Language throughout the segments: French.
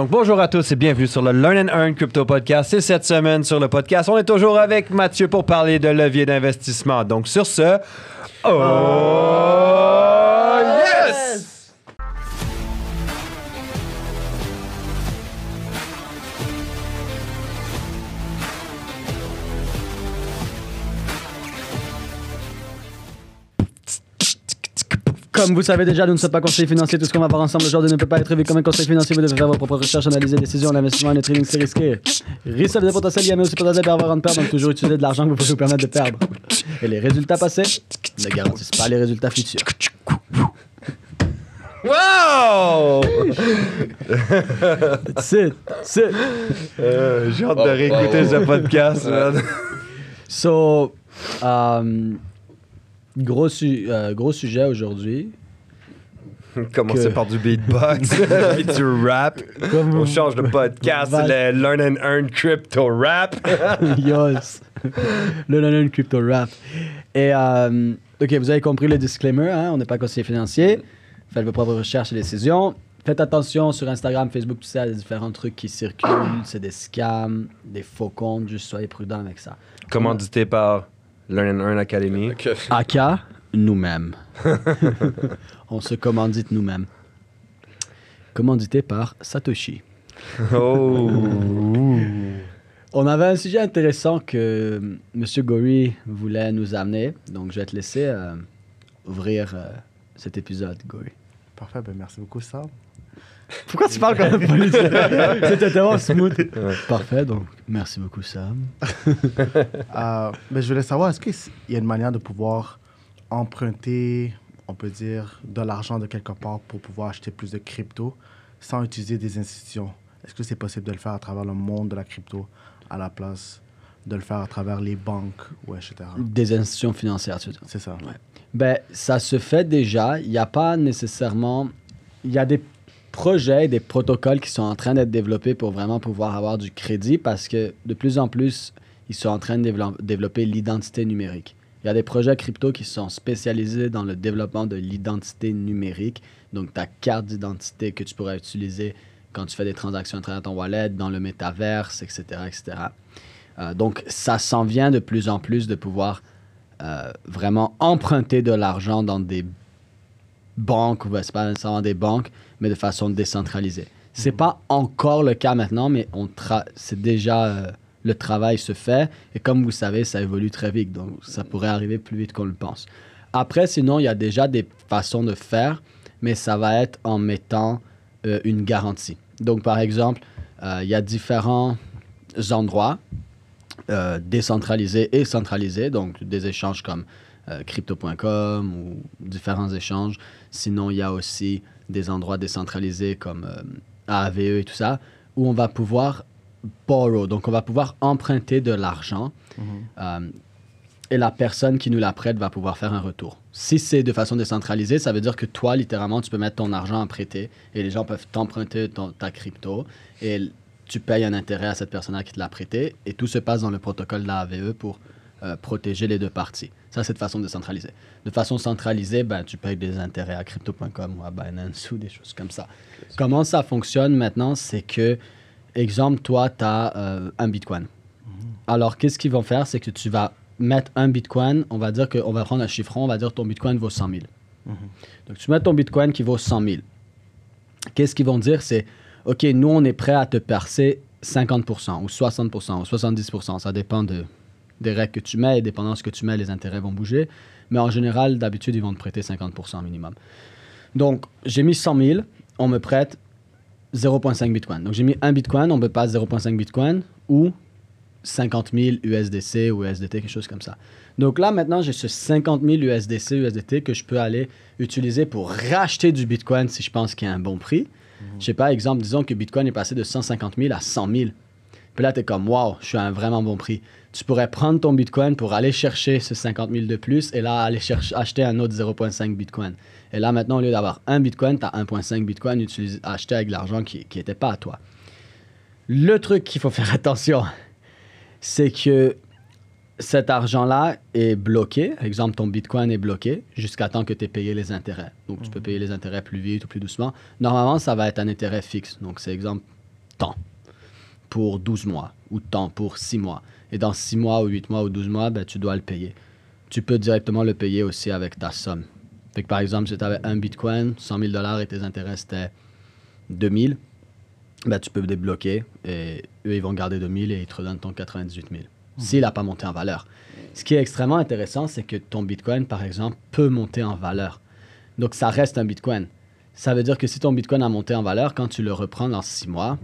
Donc bonjour à tous et bienvenue sur le Learn and Earn Crypto Podcast. Et cette semaine sur le podcast, on est toujours avec Mathieu pour parler de levier d'investissement. Donc sur ce, oh, Comme vous savez déjà, nous ne sommes pas conseillers financiers. Tout ce qu'on va voir ensemble aujourd'hui ne peut pas être vu comme un conseil financier. Vous devez faire vos propres recherches, analyser des décisions. L'investissement et le trading, c'est risqué. Risque de potentiel, il y a mais aussi potentiel d'avoir une perte. Donc, toujours utiliser de l'argent que vous pouvez vous permettre de perdre. Et les résultats passés ne garantissent pas les résultats futurs. Wow! C'est, c'est. Euh, J'ai hâte de réécouter ce podcast. man. So, euh, gros, su- euh, gros sujet aujourd'hui. Commencer Que- par du beatbox, puis du rap. Comme On change de podcast, le Learn and Earn Crypto Rap. yes. le London Crypto Rap. Et, euh, OK, vous avez compris le disclaimer, hein? on n'est pas conseiller financier. Faites vos propres recherches et décisions. Faites attention sur Instagram, Facebook, tout ça, a différents trucs qui circulent. C'est des scams, des faux comptes, juste soyez prudents avec ça. Commandité par Learn and Earn Academy. Aka, nous-mêmes. on se commandite nous-mêmes. Commandité par Satoshi. Oh! On avait un sujet intéressant que M. Gori voulait nous amener. Donc, je vais te laisser euh, ouvrir euh, cet épisode, Gori. Parfait, ben merci beaucoup, Sam. Pourquoi tu parles comme un policier? C'était tellement smooth. Parfait, donc merci beaucoup, Sam. Euh, ben, je voulais savoir, est-ce qu'il y a une manière de pouvoir emprunter, on peut dire, de l'argent de quelque part pour pouvoir acheter plus de crypto sans utiliser des institutions? Est-ce que c'est possible de le faire à travers le monde de la crypto à la place de le faire à travers les banques ou etc.? Des institutions financières, tu veux dire? C'est ça. Ben, ça se fait déjà. Il n'y a pas nécessairement. Il y a des projets, des protocoles qui sont en train d'être développés pour vraiment pouvoir avoir du crédit parce que de plus en plus, ils sont en train de dévelop- développer l'identité numérique. Il y a des projets crypto qui sont spécialisés dans le développement de l'identité numérique. Donc, ta carte d'identité que tu pourras utiliser quand tu fais des transactions à travers ton wallet, dans le métaverse, etc. etc. Euh, donc, ça s'en vient de plus en plus de pouvoir euh, vraiment emprunter de l'argent dans des banques, ou ben, c'est pas nécessairement des banques, mais de façon décentralisée. C'est pas encore le cas maintenant, mais on tra- c'est déjà euh, le travail se fait et comme vous savez, ça évolue très vite, donc ça pourrait arriver plus vite qu'on le pense. Après, sinon, il y a déjà des façons de faire, mais ça va être en mettant euh, une garantie. Donc, par exemple, euh, il y a différents endroits euh, décentralisés et centralisés, donc des échanges comme crypto.com ou différents échanges. Sinon, il y a aussi des endroits décentralisés comme euh, AAVE et tout ça, où on va pouvoir borrow, donc on va pouvoir emprunter de l'argent euh, et la personne qui nous la prête va pouvoir faire un retour. Si c'est de façon décentralisée, ça veut dire que toi, littéralement, tu peux mettre ton argent à prêter et les gens peuvent t'emprunter ta crypto et tu payes un intérêt à cette personne-là qui te l'a prêté et tout se passe dans le protocole de la AVE pour euh, protéger les deux parties. Ça, c'est de façon décentralisée. De façon centralisée, ben, tu payes des intérêts à crypto.com ou à Binance ou des choses comme ça. Comment ça fonctionne maintenant, c'est que, exemple, toi, tu as un Bitcoin. Alors, qu'est-ce qu'ils vont faire? C'est que tu vas mettre un Bitcoin, on va dire qu'on va prendre un chiffron, on va dire ton Bitcoin vaut 100 000. Donc, tu mets ton Bitcoin qui vaut 100 000. Qu'est-ce qu'ils vont dire? C'est, OK, nous, on est prêt à te percer 50% ou 60% ou 70%. Ça dépend de, des règles que tu mets et dépendant de ce que tu mets, les intérêts vont bouger. Mais en général, d'habitude, ils vont te prêter 50% minimum. Donc, j'ai mis 100 000, on me prête 0,5 Bitcoin. Donc, j'ai mis un Bitcoin, on me passe 0,5 Bitcoin ou 50 000 USDC ou USDT, quelque chose comme ça. Donc là, maintenant, j'ai ce 50 000 USDC, USDT que je peux aller utiliser pour racheter du Bitcoin si je pense qu'il y a un bon prix. Je sais pas, exemple, disons que Bitcoin est passé de 150 000 à 100 000. Puis là, tu es comme, waouh, je suis à un vraiment bon prix. Tu pourrais prendre ton Bitcoin pour aller chercher ce 50 000 de plus et là, aller chercher, acheter un autre 0,5 Bitcoin. Et là, maintenant, au lieu d'avoir un Bitcoin, tu as 1,5 Bitcoin utilisé, acheté avec l'argent qui n'était pas à toi. Le truc qu'il faut faire attention, c'est que cet argent-là est bloqué. Exemple, ton Bitcoin est bloqué jusqu'à temps que tu aies payé les intérêts. Donc, tu peux payer les intérêts plus vite ou plus doucement. Normalement, ça va être un intérêt fixe. Donc, c'est exemple tant pour 12 mois ou tant pour 6 mois. Et dans 6 mois ou 8 mois ou 12 mois, ben, tu dois le payer. Tu peux directement le payer aussi avec ta somme. Fait que par exemple, si tu avais un bitcoin, 100 000 dollars et tes intérêts c'était 2000, ben, tu peux débloquer et eux ils vont garder 2000 et ils te redonnent ton 98 000. S'il n'a pas monté en valeur. Ce qui est extrêmement intéressant, c'est que ton bitcoin, par exemple, peut monter en valeur. Donc ça reste un bitcoin. Ça veut dire que si ton bitcoin a monté en valeur, quand tu le reprends dans 6 mois,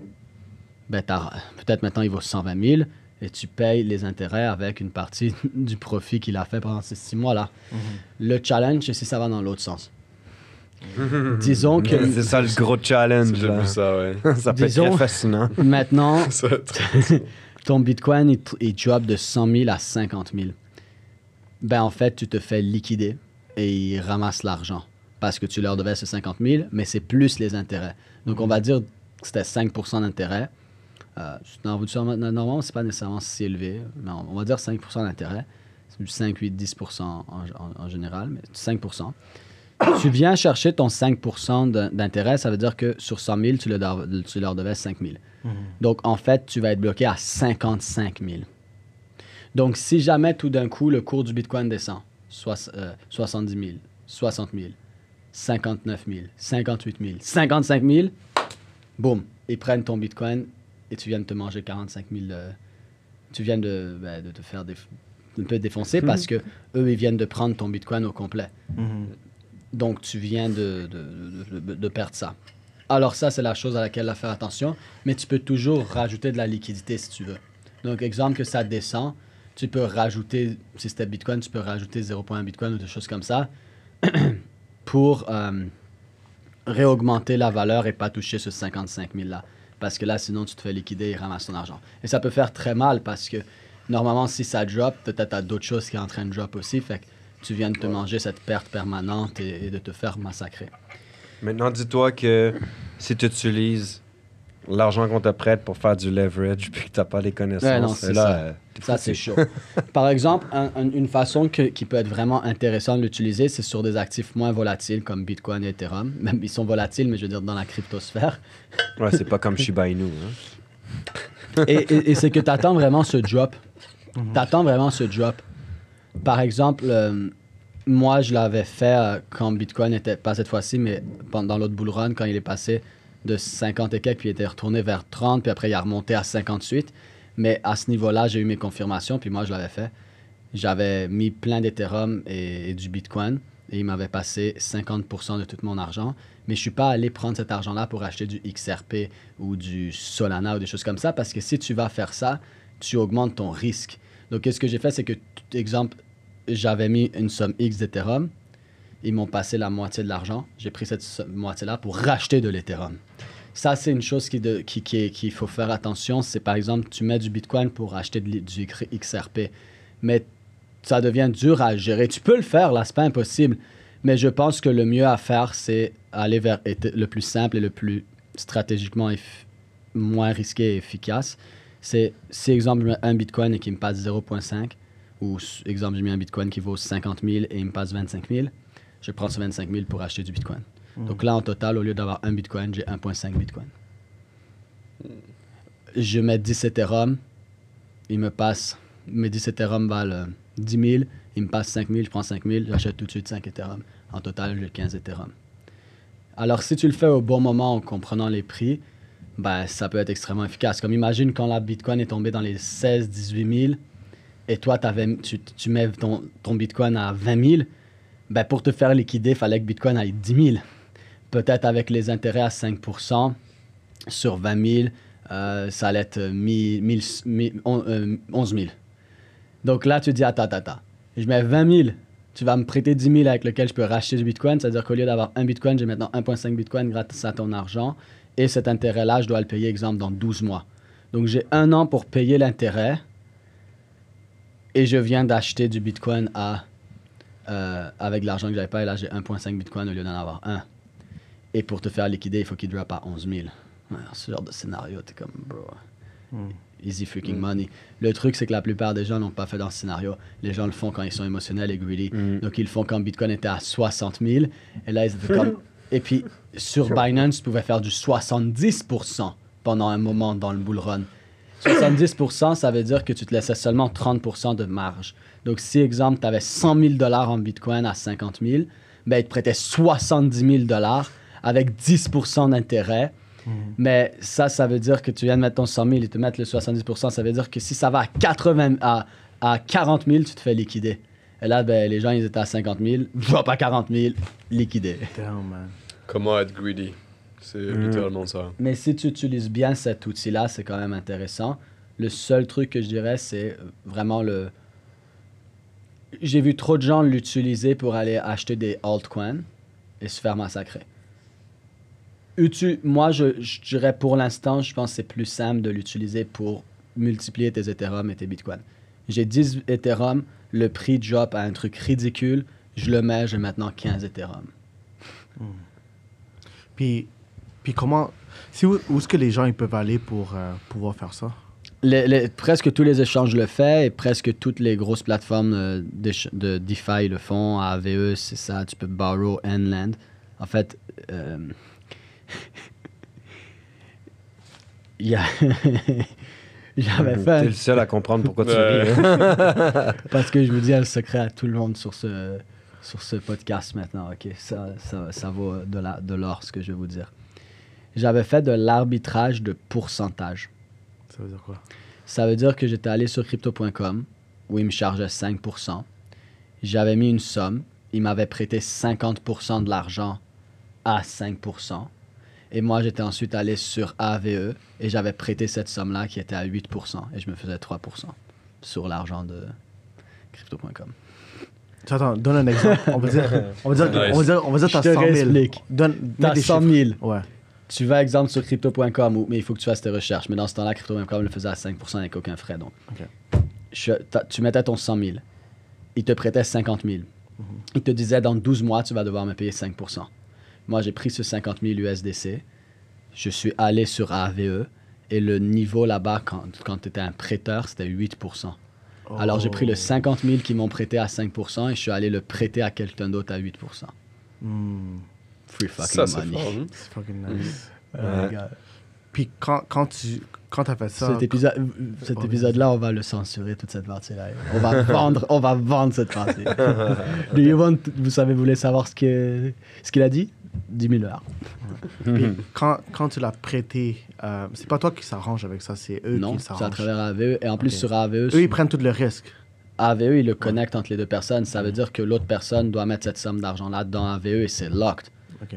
ben, t'as- peut-être maintenant il vaut 120 000 et tu payes les intérêts avec une partie du profit qu'il a fait pendant ces 6 mois-là. Le challenge, c'est si ça va dans l'autre sens. Disons que C'est ça le gros challenge. C'est là. ça, ouais. ça peut être Disons- très fascinant. maintenant, Ça, ton bitcoin, il, il drop de 100 000 à 50 000. Ben, en fait, tu te fais liquider et ils ramassent l'argent parce que tu leur devais ce 50 000, mais c'est plus les intérêts. Donc, on va dire que c'était 5% d'intérêt. Euh, dans- normalement, c'est pas nécessairement si élevé, mais on, on va dire 5% d'intérêt. C'est du 5, 8, 10 en, en- en général, mais 5% Tu viens chercher ton 5 d'in- d'intérêt, ça veut dire que sur 100 000, tu, le dois- tu leur devais 5 000. Donc, en fait, tu vas être bloqué à 55 000. Donc, si jamais tout d'un coup, le cours du Bitcoin descend, soix- euh, 70 000, 60 000, 59 000, 58 000, 55 000, boum, ils prennent ton Bitcoin et tu viens de te manger 45 000. euh, tu viens de, ben, de te faire un peu défoncer parce que eux, ils viennent de prendre ton Bitcoin au complet. Mhm. Donc, tu viens de, de, de- de- de perdre ça. Alors, ça, c'est la chose à laquelle il faut faire attention. Mais tu peux toujours rajouter de la liquidité si tu veux. Donc, exemple que ça descend, tu peux rajouter, si c'était Bitcoin, tu peux rajouter 0.1 Bitcoin ou des choses comme ça pour euh, réaugmenter la valeur et pas toucher ce 55 000 là. Parce que là, sinon, tu te fais liquider et ramasses ton argent. Et ça peut faire très mal parce que normalement, si ça drop, peut-être tu as d'autres choses qui sont en train de drop aussi. Fait que tu viens de te manger cette perte permanente et, et de te faire massacrer. Maintenant, dis-toi que si tu utilises l'argent qu'on te prête pour faire du leverage puis que tu n'as pas les connaissances, Ouais, non, c'est là, ça. euh, Ça, c'est chaud. Par exemple, un- un- une façon que- qui peut être vraiment intéressante de l'utiliser, c'est sur des actifs moins volatiles comme Bitcoin et Ethereum. Même ils sont volatiles, mais je veux dire dans la cryptosphère. Ouais, c'est pas comme Shiba Inu. hein. et et- et c'est que tu attends vraiment ce drop. Tu attends vraiment ce drop. Par exemple, euh, moi, je l'avais fait euh, quand Bitcoin était, pas cette fois-ci, mais pendant l'autre bull run, quand il est passé de 50 et quelques, puis il était retourné vers 30, puis après il a remonté à 58. Mais à ce niveau-là, j'ai eu mes confirmations, puis moi, je l'avais fait. J'avais mis plein d'Ethereum et, du Bitcoin, et il m'avait passé 50% de tout mon argent. Mais je suis pas allé prendre cet argent-là pour acheter du XRP ou du Solana ou des choses comme ça, parce que si tu vas faire ça, tu augmentes ton risque. Donc, qu'est-ce que j'ai fait, c'est que, exemple, j'avais mis une somme X d'Ethereum, ils m'ont passé la moitié de l'argent. J'ai pris cette moitié-là pour racheter de l'Ethereum. Ça, c'est une chose qui de- qui- qui qu'il faut faire attention. C'est par exemple, tu mets du Bitcoin pour acheter du XRP. Mais ça devient dur à gérer. Tu peux le faire, là, c'est pas impossible. Mais je pense que le mieux à faire, c'est aller vers le plus simple et le plus stratégiquement moins risqué et efficace. C'est si, exemple, un Bitcoin et qu'il me passe 0.5, ou exemple, je mets un Bitcoin qui vaut 50 000 et il me passe 25 000, je prends ce 25 000 pour acheter du Bitcoin. Donc là, en total, au lieu d'avoir un Bitcoin, j'ai 1.5 Bitcoin. Je mets 10 Ethereum, il me passe, mes 10 Ethereum valent euh, 10 000, il me passe 5 000, je prends 5 000, j'achète tout de suite 5 Ethereum. En total, j'ai 15 Ethereum. Alors, si tu le fais au bon moment en comprenant les prix, ben, ça peut être extrêmement efficace. Comme imagine quand la Bitcoin est tombée dans les 16 18 000 et toi, tu, mets ton, ton Bitcoin à 20 000, ben, pour te faire liquider, il fallait que Bitcoin aille 10 000. Peut-être avec les intérêts à 5% sur 20 000, euh, ça allait être 1000 1000 1000 on- euh, 11 000. Donc là, tu dis, attends, attends, attends. Je mets 20 000. Tu vas me prêter 10 000 avec lequel je peux racheter du Bitcoin. C'est-à-dire qu'au lieu d'avoir un Bitcoin, j'ai maintenant 1,5 Bitcoin grâce à ton argent. Et cet intérêt-là, je dois le payer, exemple, dans 12 mois. Donc j'ai un an pour payer l'intérêt. Et je viens d'acheter du Bitcoin à, euh, avec l'argent que j'avais pas. Et là, j'ai 1,5 Bitcoin au lieu d'en avoir un. Et pour te faire liquider, il faut qu'il drop à 11 000. Ouais, ce genre de scénario, t'es comme, bro. Easy freaking money. Le truc, c'est que la plupart des gens n'ont pas fait dans ce scénario. Les gens le font quand ils sont émotionnels et greedy. Mm. Donc, ils le font quand Bitcoin était à 60 000. Et là, ils étaient comme. Et puis, sur Binance, tu pouvais faire du 70% pendant un moment dans le bull run. 70%, ça veut dire que tu te laissais seulement 30% de marge. Donc, si, exemple, tu avais 100 000 dollars en Bitcoin à 50 000, ben, ils te prêtaient 70 000 dollars avec 10% d'intérêt. Mais ça, ça veut dire que tu viens de mettre ton 100 000 et te mettre le 70%. Ça veut dire que si ça va à, 80, à, à 40 000, tu te fais liquider. Et là, ben, les gens, ils étaient à 50 000. Drop à 40 000, liquidé. Damn, man. Comment être greedy? C'est littéralement ça. Mais si tu utilises bien cet outil-là, c'est quand même intéressant. Le seul truc que je dirais, c'est vraiment le. J'ai vu trop de gens l'utiliser pour aller acheter des altcoins et se faire massacrer. Utu- Moi, je, je dirais pour l'instant, je pense que c'est plus simple de l'utiliser pour multiplier tes Ethereum et tes Bitcoin. J'ai 10 Ethereum, le prix drop à un truc ridicule, je le mets, j'ai maintenant 15 Ethereum. Puis, puis comment. Si, où où est-ce que les gens ils peuvent aller pour euh, pouvoir faire ça? Les- les- presque tous les échanges le font et presque toutes les grosses plateformes euh, d'éch- de DeFi le font. AVE, c'est ça. Tu peux borrow Endland. En fait, euh, il y a. J'avais fait. T'es le seul à comprendre pourquoi tu ris. hein. Parce que je vous dis un secret à tout le monde sur ce, sur ce podcast maintenant, ok? Ça, ça, ça vaut de la- de l'or, ce que je vais vous dire. J'avais fait de l'arbitrage de pourcentage. Ça veut dire quoi? Ça veut dire que j'étais allé sur crypto.com où il me chargeait 5%. J'avais mis une somme. Il m'avait prêté 50% de l'argent à 5%. Et moi, j'étais ensuite allé sur AVE et j'avais prêté cette somme-là qui était à 8%. Et je me faisais 3% sur l'argent de crypto.com. Attends, donne un exemple. On va dire, on va dire, on va dire, on va dire t'as te 100 000. réexplique. Donne, T'as des 100 chiffres. 000. Ouais. Tu vas, exemple, sur crypto.com, mais il faut que tu fasses tes recherches. Mais dans ce temps-là, crypto.com le faisait à 5% avec aucun frais. Donc, Ok. Je- tu mettais ton 100 000. Il te prêtait 50 000. Il te disait, dans 12 mois, tu vas devoir me payer 5%. Moi, j'ai pris ce 50 000 USDC. Je suis allé sur AVE. Et le niveau là-bas, quand, quand tu étais un prêteur, c'était 8%. Alors, j'ai pris le Oh. 50 000 qu'ils m'ont prêté à 5% et je suis allé le prêter à quelqu'un d'autre à 8%. Hmm, Free fucking Ça, money. fort. hein? c'est fucking nice. Euh. Puis quand, quand tu quand as fait ça, Cet épisode, cet Oh, épisode-là, on va le censurer, toute cette partie-là. On va vendre, on va vendre cette partie. Do you want- vous savez, vous voulez savoir ce que ce qu'il a dit? 10 000 dollars. puis quand, quand tu l'as prêté, euh, c'est pas toi qui s'arrange avec ça, c'est eux Non, qui c'est à s'arrangent. travers AVE. Et en plus, sur AVE, Eux, ils prennent tout le risque. AVE, il le connecte entre les deux personnes. Ça veut dire que l'autre personne doit mettre cette somme d'argent-là dans AVE et c'est locked.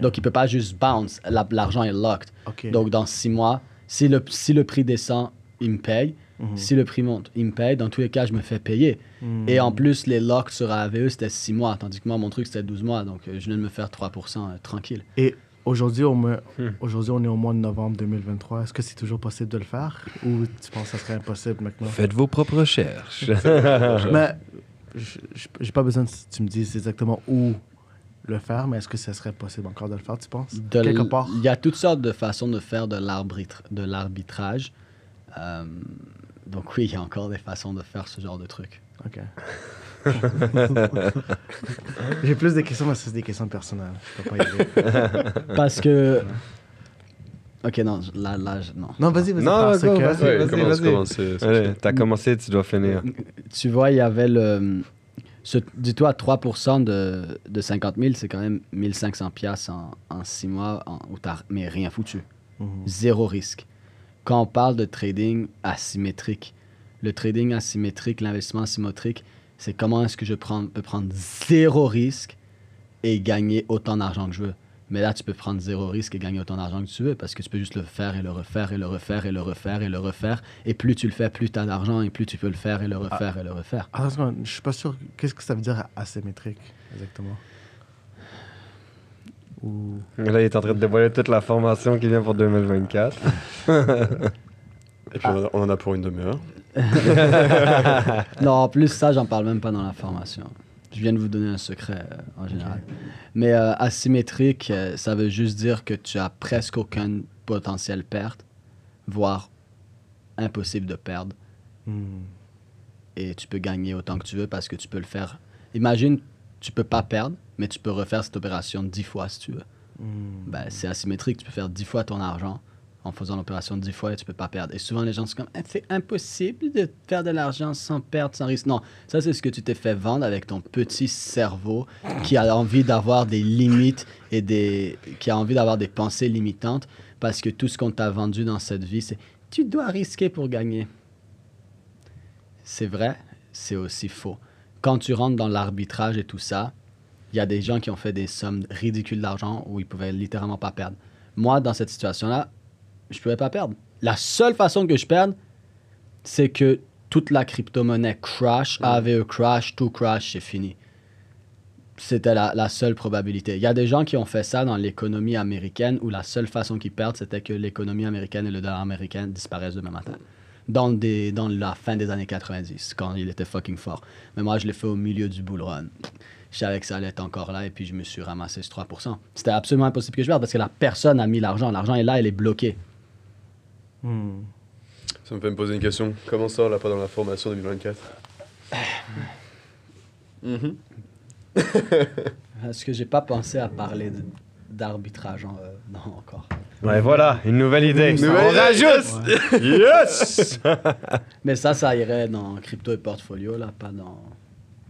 Donc, il peut pas juste bounce. La- L'argent est locked. Donc, dans six mois, si le, si le prix descend, il me paye. Mhm. Si le prix monte, il me paye. Dans tous les cas, je me fais payer. Hmm. Et en plus, les locks sur AVE, c'était 6 mois, tandis que moi, mon truc, c'était 12 mois. Donc, euh, je viens de me faire 3% euh, tranquille. Et aujourd'hui, on, me- Hmm. aujourd'hui, on est au mois de novembre 2023. Est-ce que c'est toujours possible de le faire? Ou tu penses que ça serait impossible maintenant? Faites vos propres recherches. Mais j'ai pas besoin que tu me dises exactement où le faire, mais est-ce que ça serait possible encore de le faire, tu penses? De Quelque part? Il y a toutes sortes de façons de faire de l'arbitre- de l'arbitrage. Euh, donc, oui, il y a encore des façons de faire ce genre de truc. Ok. j'ai plus de questions, mais c'est des questions personnelles. Je peux pas y aller. Parce que. Ok, non, là, là, je- non. Non, vas-y, vas-y. Non, vas-y, que- vas-y. Chill. T'as commencé, tu dois finir. Tu vois, il y avait le. Dis-toi, 3% de, de 50 000, c'est quand même 1500 piastres en, en 6 mois, en, où t'as mais rien foutu. Mhm. Zéro risque. Quand on parle de trading asymétrique, le trading asymétrique, l'investissement asymétrique, c'est comment est-ce que je prends- peux prendre zéro risque et gagner autant d'argent que je veux. Mais là, tu peux prendre zéro risque et gagner autant d'argent que tu veux parce que tu peux juste le faire et le refaire et le refaire et le refaire et le refaire. Et plus tu le fais, plus tu as d'argent et plus tu peux le faire et le refaire et le refaire. Attends, je suis pas sûr. Qu'est-ce que ça veut dire asymétrique, exactement? Ou... Là, il est en train de dévoiler toute la formation qui vient pour 2024. Et puis, on en a- on en a pour une demi-heure. Non, en plus, ça, j'en parle même pas dans la formation. Je viens de vous donner un secret euh, en général. Mais euh, asymétrique, euh, ça veut juste dire que tu as presque aucun potentiel perte, voire impossible de perdre. Hmm. Et tu peux gagner autant que tu veux parce que tu peux le faire. Imagine, tu peux pas perdre, mais tu peux refaire cette opération dix fois si tu veux. Hmm. Ben, c'est asymétrique, tu peux faire dix fois ton argent en faisant l'opération 10 fois et tu peux pas perdre. Et souvent, les gens sont comme, Eh, c'est impossible de faire de l'argent sans perdre, sans risque. Non, ça, c'est ce que tu t'es fait vendre avec ton petit cerveau qui a envie d'avoir des limites et des, qui a envie d'avoir des pensées limitantes parce que tout ce qu'on t'a vendu dans cette vie, c'est tu dois risquer pour gagner. C'est vrai, c'est aussi faux. Quand tu rentres dans l'arbitrage et tout ça, il y a des gens qui ont fait des sommes ridicules d'argent où ils pouvaient littéralement pas perdre. Moi, dans cette situation-là, je pouvais pas perdre. La seule façon que je perde, c'est que toute la crypto-monnaie crash, AVE crash, tout crash, c'est fini. C'était la, la seule probabilité. Il y a des gens qui ont fait ça dans l'économie américaine où la seule façon qu'ils perdent, c'était que l'économie américaine et le dollar américain disparaissent demain matin. Dans, des, dans la fin des années 90, quand il était fucking fort. Mais moi, je l'ai fait au milieu du bull run. Je savais que ça allait être encore là et puis je me suis ramassé ce 3%. C'était absolument impossible que je perde parce que la personne a mis l'argent. L'argent est là, elle est bloquée. Hmm. Ça me fait me poser une question. Comment ça, là, pas dans la formation 2024 Mhm. Est-ce que j'ai pas pensé à parler d'arbitrage en- euh, Non, encore? Ouais, voilà, une nouvelle idée. Nouvelle On idée, rajoute! Yes! Mais ça, ça irait dans crypto et portfolio, là, pas dans,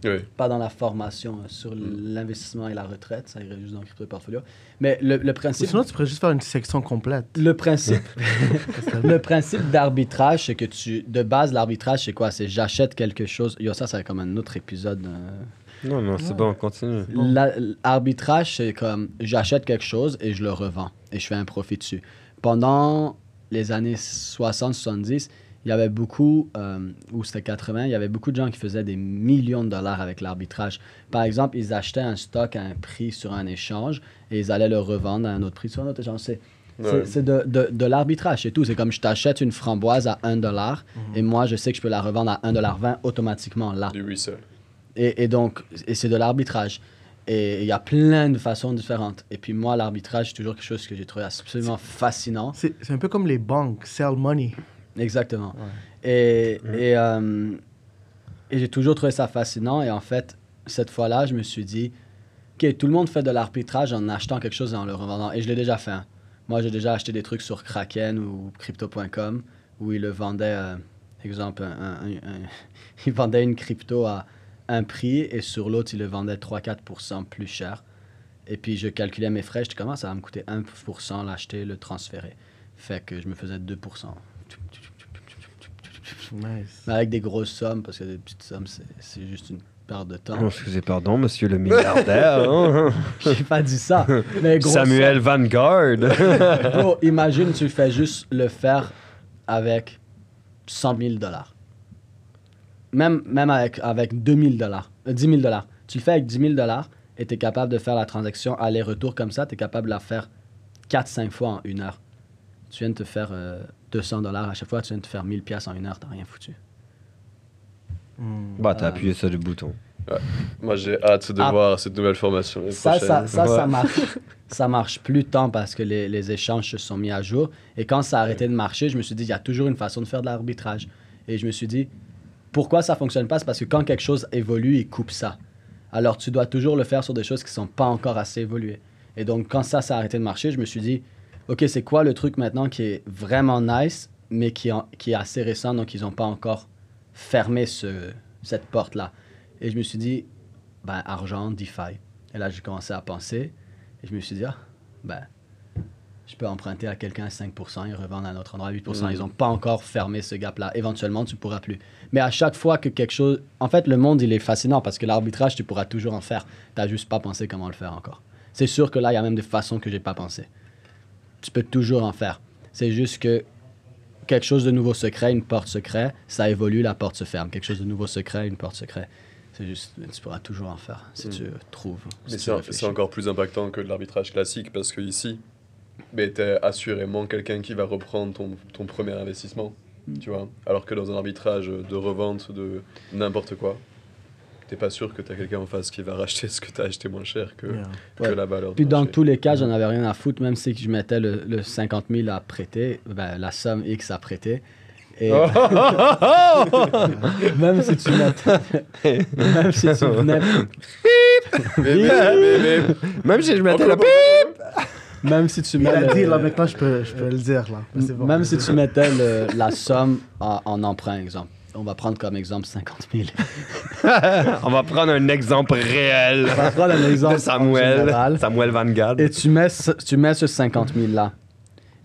Oui. pas dans la formation euh, sur l'investissement et la retraite. Ça irait juste dans crypto et portfolio. Mais le, le Ou principe. Sinon, tu pourrais juste faire une section complète. Le principe, le principe d'arbitrage, c'est que tu, de base, l'arbitrage, c'est quoi? C'est j'achète quelque chose. Yo, ça, c'est comme un autre épisode. euh, Non, non, c'est bon, continue. La- L'arbitrage, c'est comme j'achète quelque chose et je le revends et je fais un profit dessus. Pendant les années 60-70, il y avait beaucoup, euh, ou c'était 80, il y avait beaucoup de gens qui faisaient des millions de dollars avec l'arbitrage. Par exemple, ils achetaient un stock à un prix sur un échange et ils allaient le revendre à un autre prix sur un autre échange. C'est c'est- Ouais. c'est de, de, de l'arbitrage, c'est tout. C'est comme je t'achète une framboise à 1 dollar et moi, je sais que je peux la revendre à 1,20$ automatiquement là. Du resell. Et, et donc, et c'est de l'arbitrage. Et il y a plein de façons différentes. Et puis moi, l'arbitrage, c'est toujours quelque chose que j'ai trouvé absolument fascinant. C'est c'est un peu comme les banques, sell money. Exactement. Et, et, euh, et j'ai toujours trouvé ça fascinant. Et en fait, cette fois-là, je me suis dit, OK, tout le monde fait de l'arbitrage en achetant quelque chose et en le revendant. Et je l'ai déjà fait. hein. Moi, j'ai déjà acheté des trucs sur Kraken ou crypto.com où ils le vendaient, euh, exemple, un, un- un- ils vendaient une crypto à un prix et sur l'autre, ils le vendaient 3-4% plus cher. Et puis, je calculais mes frais. Je dis, comment ça va me coûter 1% l'acheter, le transférer? Fait que je me faisais 2%. Nice. Mais avec des grosses sommes, parce que des petites sommes, c'est c'est juste une perte de temps. Oh, excusez, pardon, monsieur le milliardaire. hein? J'ai pas dit ça. Mais Samuel Vanguard. somme. Bro, imagine, tu fais juste le faire avec 100 000 dollars. Même, même avec, avec 2 000 dollars, euh, 10 000 dollars. Tu le fais avec 10 000 dollars et tu es capable de faire la transaction aller-retour comme ça. Tu es capable de la faire 4-5 fois en une heure. Tu viens de te faire euh, 200 dollars à chaque fois, tu viens de te faire 1000 pièces en une heure, t'as rien foutu. Bah, t'as appuyé sur le bouton. Moi, j'ai hâte de Ah. voir cette nouvelle formation. Ça, ça, marche. Ça marche plus tant parce que les, les échanges se sont mis à jour. Et quand ça a arrêté de marcher, je me suis dit, il y a toujours une façon de faire de l'arbitrage. Et je me suis dit, pourquoi ça fonctionne pas? C'est parce que quand quelque chose évolue, il coupe ça. Alors, tu dois toujours le faire sur des choses qui sont pas encore assez évoluées. Et donc, quand ça, ça a arrêté de marcher, je me suis dit, OK, c'est quoi le truc maintenant qui est vraiment nice, mais qui, en- qui est assez récent, donc ils n'ont pas encore fermé ce, cette porte-là? Et je me suis dit, ben, argent, DeFi. Et là, j'ai commencé à penser, et je me suis dit, ah, ben, je peux emprunter à quelqu'un à 5% et revendre à un autre endroit à 8%. Mhm. Ils n'ont pas encore fermé ce gap-là. Éventuellement, tu ne pourras plus. Mais à chaque fois que quelque chose... En fait, le monde, il est fascinant parce que l'arbitrage, tu pourras toujours en faire. Tu n'as juste pas pensé comment le faire encore. C'est sûr que là, il y a même des façons que j'ai pas pensé. Tu peux toujours en faire. C'est juste que quelque chose de nouveau se crée, une porte se crée, ça évolue, la porte se ferme. Quelque chose de nouveau se crée, une porte se crée. C'est juste, tu pourras toujours en faire si Mm. tu trouves. si Mais tu c'est encore plus impactant que de l'arbitrage classique parce que ici, ben, t'es assurément quelqu'un qui va reprendre ton, ton premier investissement, Mm. tu vois. Alors que dans un arbitrage de revente de n'importe quoi, t'es pas sûr que t'as quelqu'un en face qui va racheter ce que t'as acheté moins cher que, Yeah. que Ouais. la valeur. Puis dans tous les cas, j'en avais rien à foutre, même si je mettais le, le 50 000 à prêter, ben, la somme X à prêter. Et même si tu mettais, même si tu venais, Mais, mais, mais, Même si je mettais la pas- même si tu a le- dit, là, maintenant, je peux, je peux le dire, là. Bon. même si tu mettais le- la somme en, en emprunt, exemple. On va prendre comme exemple 50 000. On va prendre un exemple réel On va prendre un exemple de Samuel. Samuel Van Gaal. Et tu mets, ce- tu mets ce 50 000 là.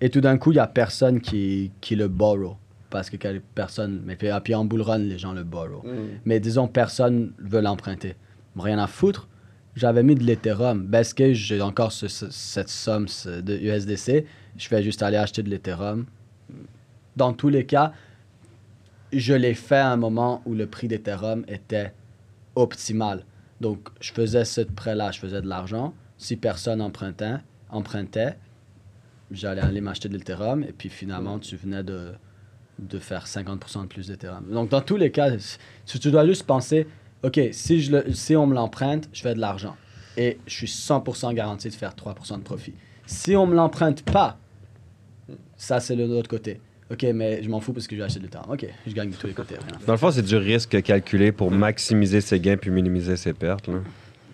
Et tout d'un coup, il n'y a personne qui, qui le borrow. Parce que personne. Mais puis, ah, puis en bull run, les gens le borrow. Mm. Mais disons, personne veut l'emprunter. Rien à foutre. J'avais mis de l'Ethereum. Est-ce que j'ai encore ce- ce- cette somme de USDC? Je vais juste aller acheter de l'Ethereum. Dans tous les cas, je l'ai fait à un moment où le prix d'Ethereum était optimal. Donc, je faisais ce prêt-là, je faisais de l'argent. Si personne empruntait, empruntait j'allais aller m'acheter de l'Ethereum. Et puis finalement, tu venais de, de faire 50% de plus d'Ethereum. Donc, dans tous les cas, tu, tu dois juste penser, OK, si, je le- si on me l'emprunte, je fais de l'argent. Et je suis 100% garanti de faire 3% de profit. Si on me l'emprunte pas, ça, c'est de l'autre côté. OK, mais je m'en fous parce que je vais acheter de l'Ethereum. OK, je gagne de tous les côtés. rien. Dans le fond, c'est du risque calculé pour maximiser ses gains puis minimiser ses pertes. là.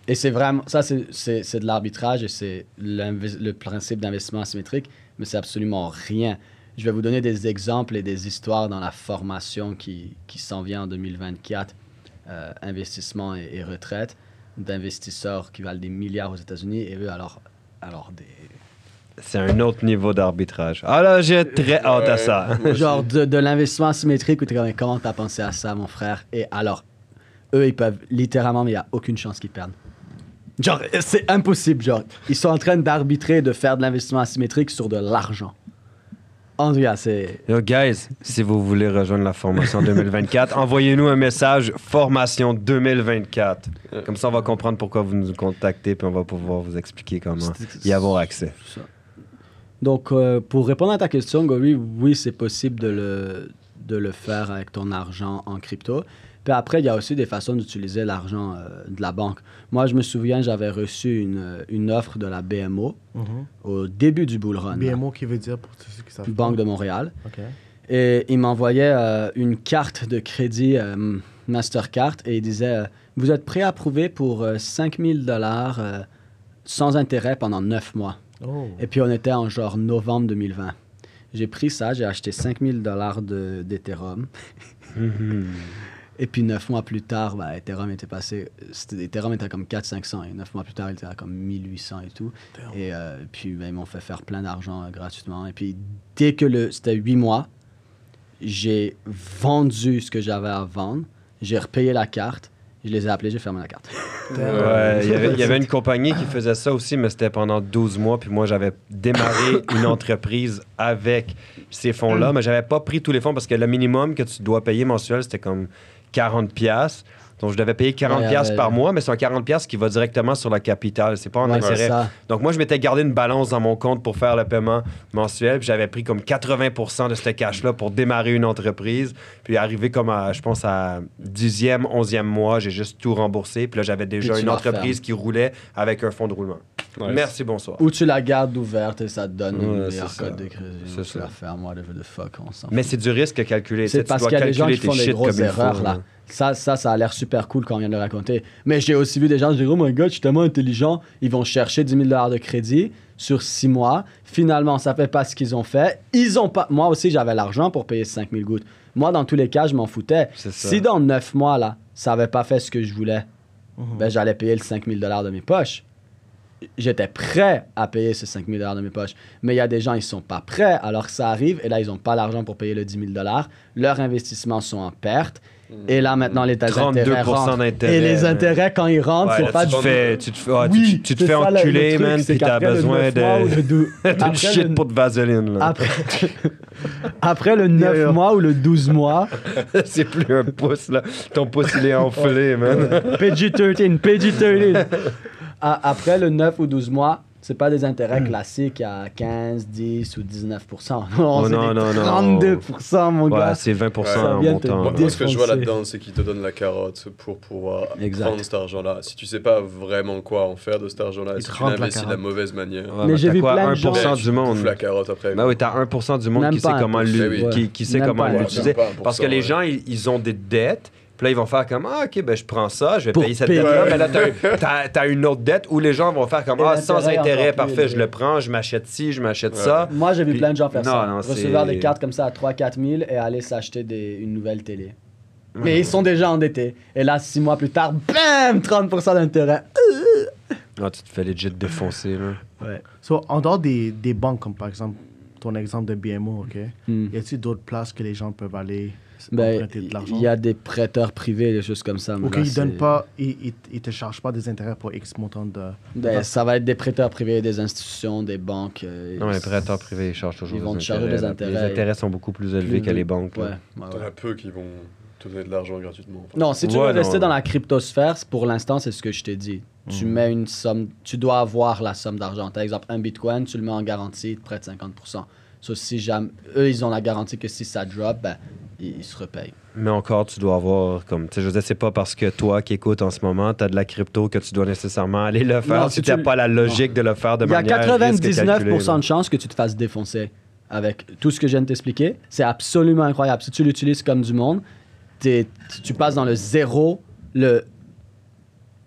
Et c'est vraiment, ça c'est- de l'arbitrage et c'est le principe d'investissement asymétrique, mais c'est absolument rien. Je vais vous donner des exemples et des histoires dans la formation qui, qui s'en vient en 2024, euh, investissement et, et retraite, d'investisseurs qui valent des milliards aux États-Unis et eux alors, alors des, C'est un autre niveau d'arbitrage. Ah là, j'ai très hâte à ça. Genre de, de l'investissement asymétrique où tu es comment t'as pensé à ça, mon frère? Et alors, eux, ils peuvent littéralement, mais il n'y a aucune chance qu'ils perdent. Genre, c'est impossible. Genre, ils sont en train d'arbitrer, de faire de l'investissement asymétrique sur de l'argent. En tout cas, c'est. Yo, guys, si vous voulez rejoindre la formation 2024, envoyez-nous un message formation 2024. Comme ça, on va comprendre pourquoi vous nous contactez puis on va pouvoir vous expliquer comment y avoir accès. Donc, euh, pour répondre à ta question, Gory, oui, c'est possible de le, de le faire avec ton argent en crypto. Puis après, il y a aussi des façons d'utiliser l'argent euh, de la banque. Moi, je me souviens, j'avais reçu une, une offre de la BMO Mhm. au début du bull run. là. BMO qui veut dire pour ceux qui savent. Banque de Montréal. Et il m'envoyait euh, une carte de crédit euh, Mastercard et il disait Vous êtes prêt à approuver pour euh, 5000 dollars sans intérêt pendant 9 mois. Oh. Et puis on était en genre novembre 2020. J'ai pris ça, j'ai acheté 5000 dollars d'Ethereum. Et puis 9 mois plus tard, bah, Ethereum était passé. c'était- Ethereum était comme 400-500 et 9 mois plus tard, il était à comme 1800 et tout. Et euh, puis ben, ils m'ont fait faire plein d'argent euh, gratuitement. Et puis dès que le, c'était 8 mois, j'ai vendu ce que j'avais à vendre. J'ai repayé la carte. Je les ai appelés, j'ai fermé la carte. Ouais, il y avait- il y avait une compagnie qui faisait ça aussi, mais c'était pendant 12 mois. Puis moi, j'avais démarré une entreprise avec ces fonds-là, mais j'avais pas pris tous les fonds parce que le minimum que tu dois payer mensuel, c'était comme 40 pièces. Donc, je devais payer 40 Ouais, pièces ouais. par mois, mais c'est un 40 pièces qui va directement sur la capitale. C'est pas en intérêt. Donc, moi, je m'étais gardé une balance dans mon compte pour faire le paiement mensuel. Puis j'avais pris comme 80% de ce cash-là pour démarrer une entreprise. Puis arrivé comme à, je pense, à 10e, 11e mois, j'ai juste tout remboursé. Puis là, j'avais déjà Puis une entreprise qui roulait avec un fonds de roulement. Nice. Merci, bonsoir. Ou tu la gardes ouverte et ça te donne Ouais, meilleure ça. code de crédit. C'est Ou tu ça. la fermes, whatever the fuck, on s'en Mais c'est du risque. Tu sais, C'est parce qu'il y a des gens calculer qui font des grosses erreurs faut, là. Ça, ça, ça a l'air super cool quand on vient de le raconter. Mais j'ai aussi vu des gens dire Oh my god, je suis tellement intelligent. Ils vont chercher 10 000 de crédit sur 6 mois. Finalement, ça fait pas ce qu'ils ont fait. Ils ont pas. Moi aussi, j'avais l'argent pour payer 5 000 gouttes. Moi, dans tous les cas, je m'en foutais. Si dans 9 mois, là, ça avait pas fait ce que je voulais, Mhm. ben, j'allais payer le 5 000 de mes poches. J'étais prêt à payer ces 5 000 de mes poches. Mais il y a des gens, ils sont pas prêts, alors que ça arrive, et là, ils ont pas l'argent pour payer le 10 000 Leurs investissements sont en perte. Et là, maintenant, les 32% intérêts rentrent. d'intérêt, Et les man. intérêts, quand ils rentrent, Ouais, c'est pas tu, du... te fais, tu te fais, tu- Oui, tu, tu te fais enculer, truc, man, puis t'as besoin 9 mois ou le de, dou- d'une shit le- pour de vaseline. là. Après, après le 9 mois ou le 12 mois, c'est plus un pouce, là. Ton pouce, il est enflé, man. PG-13, PG-13. A- Après le 9 ou 12 mois, c'est pas des intérêts classiques à 15, 10 ou 19 Non, Oh non, non, non. 32 mon Ouais, gars. c'est 20% Ça en montant. Moi, moi, ce que je vois là-dedans, c'est qu'ils te donnent la carotte pour pouvoir Exact. prendre cet argent-là. Si tu sais pas vraiment quoi en faire de cet argent-là, si tu l'investis de la carotte. mauvaise manière, Ouais, Mais j'ai vu quoi, plein de 1% gens- du monde. bouffe la carotte après. Ben oui, t'as 1% du monde qui sait comment, 1%, l'u- ouais. qui, qui sait Même comment pas 1%. l'utiliser. Ouais, même pas 1%, Parce que les ouais. gens, ils ont des dettes, Puis là, ils vont faire comme Ah, OK, ben je prends ça, je vais Pour payer cette payer. dette-là. Mais là, t'as- t'as une autre dette où les gens vont faire comme Et Ah, sans l'intérêt intérêt, parfait, je le prends, je m'achète ci, je m'achète Ouais. ça. Moi, j'ai vu Puis- plein de gens faire non, ça. non, Recevoir c'est- des cartes comme ça à 3-4 000 et aller s'acheter des- une nouvelle télé. Mais ils sont déjà endettés. Et là, 6 mois plus tard, bam, 30% d'intérêt. Ah, tu te fais legit défoncer, là. Ouais. So, en dehors des, des banques, comme par exemple ton exemple de BMO, OK? Hmm. Y a-t-il d'autres places que les gens peuvent aller Ben, emprunter de l'argent? il y a des prêteurs privés, des choses comme ça. mais OK, là, ils donnent pas, ils, ils, ils te chargent pas des intérêts pour X montant de. Ben, ça va être des prêteurs privés, des institutions, des banques. euh, Non, les prêteurs privés, ils chargent toujours Ils des vont te charger des intérêts. Les intérêts sont beaucoup plus élevés plus que les banques. Ouais, ouais, T'en ouais. as peu qui vont te donner de l'argent gratuitement. Non, si tu Ouais, veux investir dans la cryptosphère, pour l'instant, c'est ce que je t'ai dit. Tu mets une somme, tu dois avoir la somme d'argent. Par exemple, un bitcoin, tu le mets en garantie, ils te prêtent 50%. Sauf si jamais, eux, ils ont la garantie que si ça drop, ben, ils se repayent. Mais encore, tu dois avoir comme. Tu sais, je veux dire, c'est pas parce que toi qui écoutes en ce moment, tu as de la crypto que tu dois nécessairement aller le faire Non, si si tu n'as pas la logique de le faire de Il y a manière. risque 99% calculée, de chances que tu te fasses défoncer avec tout ce que je viens de t'expliquer. C'est absolument incroyable. Si tu l'utilises comme du monde, t'es- tu passes dans le zéro, le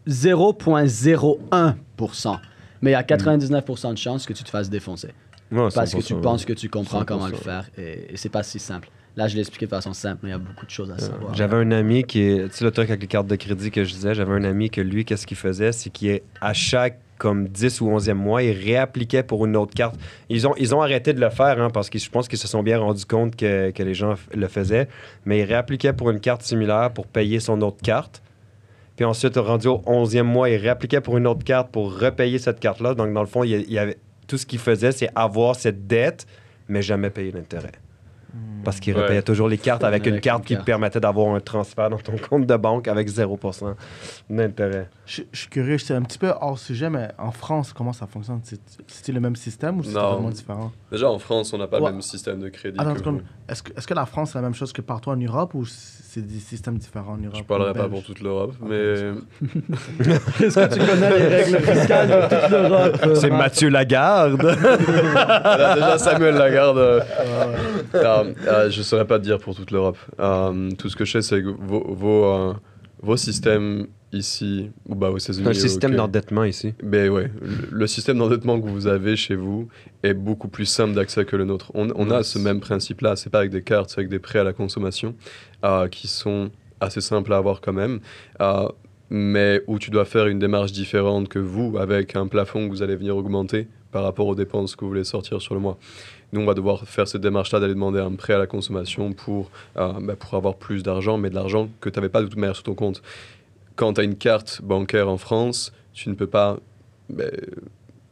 0.01%. Mais il y a 99% de chances que tu te fasses défoncer. Ouais, Parce que tu 100%. penses que tu comprends 100%. comment le faire. Et, et c'est pas si simple. Là, je l'ai expliqué de façon simple, mais il y a beaucoup de choses à savoir. Euh, J'avais un ami qui est. Tu sais, le truc avec les cartes de crédit que je disais, j'avais un ami que lui, qu'est-ce qu'il faisait C'est qu'à chaque comme 10 ou 11e mois, il réappliquait pour une autre carte. Ils ont, ils ont arrêté de le faire hein, parce que je pense qu'ils se sont bien rendus compte que, que les gens le faisaient. Mais il réappliquait pour une carte similaire pour payer son autre carte. Puis ensuite, rendu au 11e mois, il réappliquait pour une autre carte pour repayer cette carte-là. Donc, dans le fond, il, y avait, tout ce qu'il faisait, c'est avoir cette dette, mais jamais payer l'intérêt. Parce qu'il Ouais. repayait toujours les cartes avec, une carte une qui te carte. permettait d'avoir un transfert dans ton compte de banque avec 0% d'intérêt. Je, je suis curieux, c'est un petit peu hors sujet, mais en France, comment ça fonctionne? C'est- C'est le même système ou c'est vraiment différent? Déjà, en France, on n'a pas Ouais. le même système de crédit que. Est-ce que, est que la France c'est la même chose que partout en Europe ou c'est des systèmes différents en Europe Je parlerai pas pour toute l'Europe, mais Est-ce que tu connais les règles fiscales de toute l'Europe? C'est? Mathieu Lagarde. Déjà Samuel Lagarde. euh, euh, euh, je ne saurais pas te dire pour toute l'Europe. Euh, tout ce que je sais, c'est que vos, vos, euh, vos systèmes ici, ou bah aux États-Unis. un système d'endettement ici. Ben ouais, le, le système d'endettement que vous avez chez vous est beaucoup plus simple d'accès que le nôtre. On, on a ce même principe-là, c'est pas avec des cartes, c'est avec des prêts à la consommation euh, qui sont assez simples à avoir quand même, euh, mais où tu dois faire une démarche différente que vous, avec un plafond que vous allez venir augmenter par rapport aux dépenses que vous voulez sortir sur le mois. Nous, on va devoir faire cette démarche-là d'aller demander un prêt à la consommation pour, euh, ben, pour avoir plus d'argent, mais de l'argent que tu n'avais pas de toute manière sur ton compte. Quand tu as une carte bancaire en France, tu ne peux pas ben,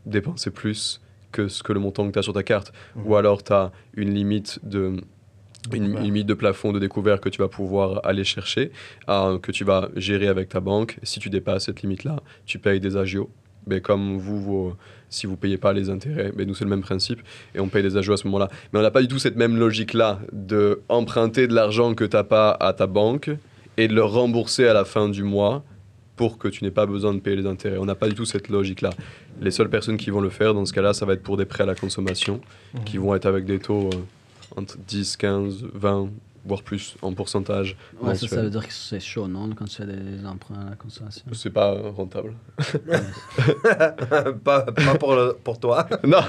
dépenser plus que ce que le montant que tu as sur ta carte. Ou alors tu as une limite de une, une limite de plafond de découvert que tu vas pouvoir aller chercher, euh, que tu vas gérer avec ta banque. Si tu dépasses cette limite-là, tu payes des agios. Mais comme vous, si vous payez pas les intérêts, ben nous c'est le même principe et on paye des agios à ce moment-là. Mais on n'a pas du tout cette même logique-là de emprunter de l'argent que tu n'as pas à ta banque et de le rembourser à la fin du mois pour que tu n'aies pas besoin de payer les intérêts. On n'a pas du tout cette logique-là. Les seules personnes qui vont le faire dans ce cas-là, ça va être pour des prêts à la consommation qui vont être avec des taux euh, entre 10, 15, 20, voire plus en pourcentage. Ouais, ça, veut dire que c'est chaud, non, quand tu fais des emprunts à la consommation? C'est pas rentable. pas, pas pour, le- pour toi, non,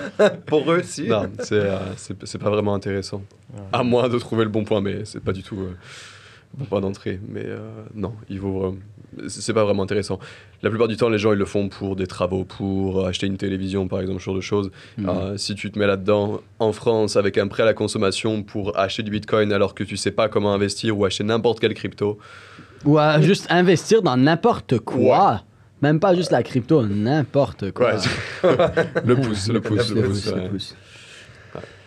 pour eux aussi. non c'est euh, pas vraiment intéressant. À moins de trouver le bon point, mais c'est pas du tout euh, bon point d'entrée. Mais euh, non, il vaut vraiment- c'est pas vraiment intéressant. La plupart du temps, les gens ils le font pour des travaux, pour acheter une télévision, par exemple, ce genre de choses. Mhm. Euh, si tu te mets là-dedans en France avec un prêt à la consommation pour acheter du Bitcoin alors que tu sais pas comment investir ou acheter n'importe quelle crypto, Ou à juste investir dans n'importe quoi. Même pas juste la crypto, n'importe quoi. Ouais, le pouce, le pouce, Le le pouce, pouce. le ouais. pouce.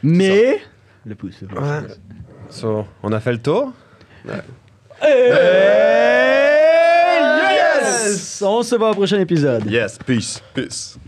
Mais. Le pouce, le pouce. Ouais. So, on a fait le tour? Yes! On se voit au prochain épisode. Yes, peace. Peace.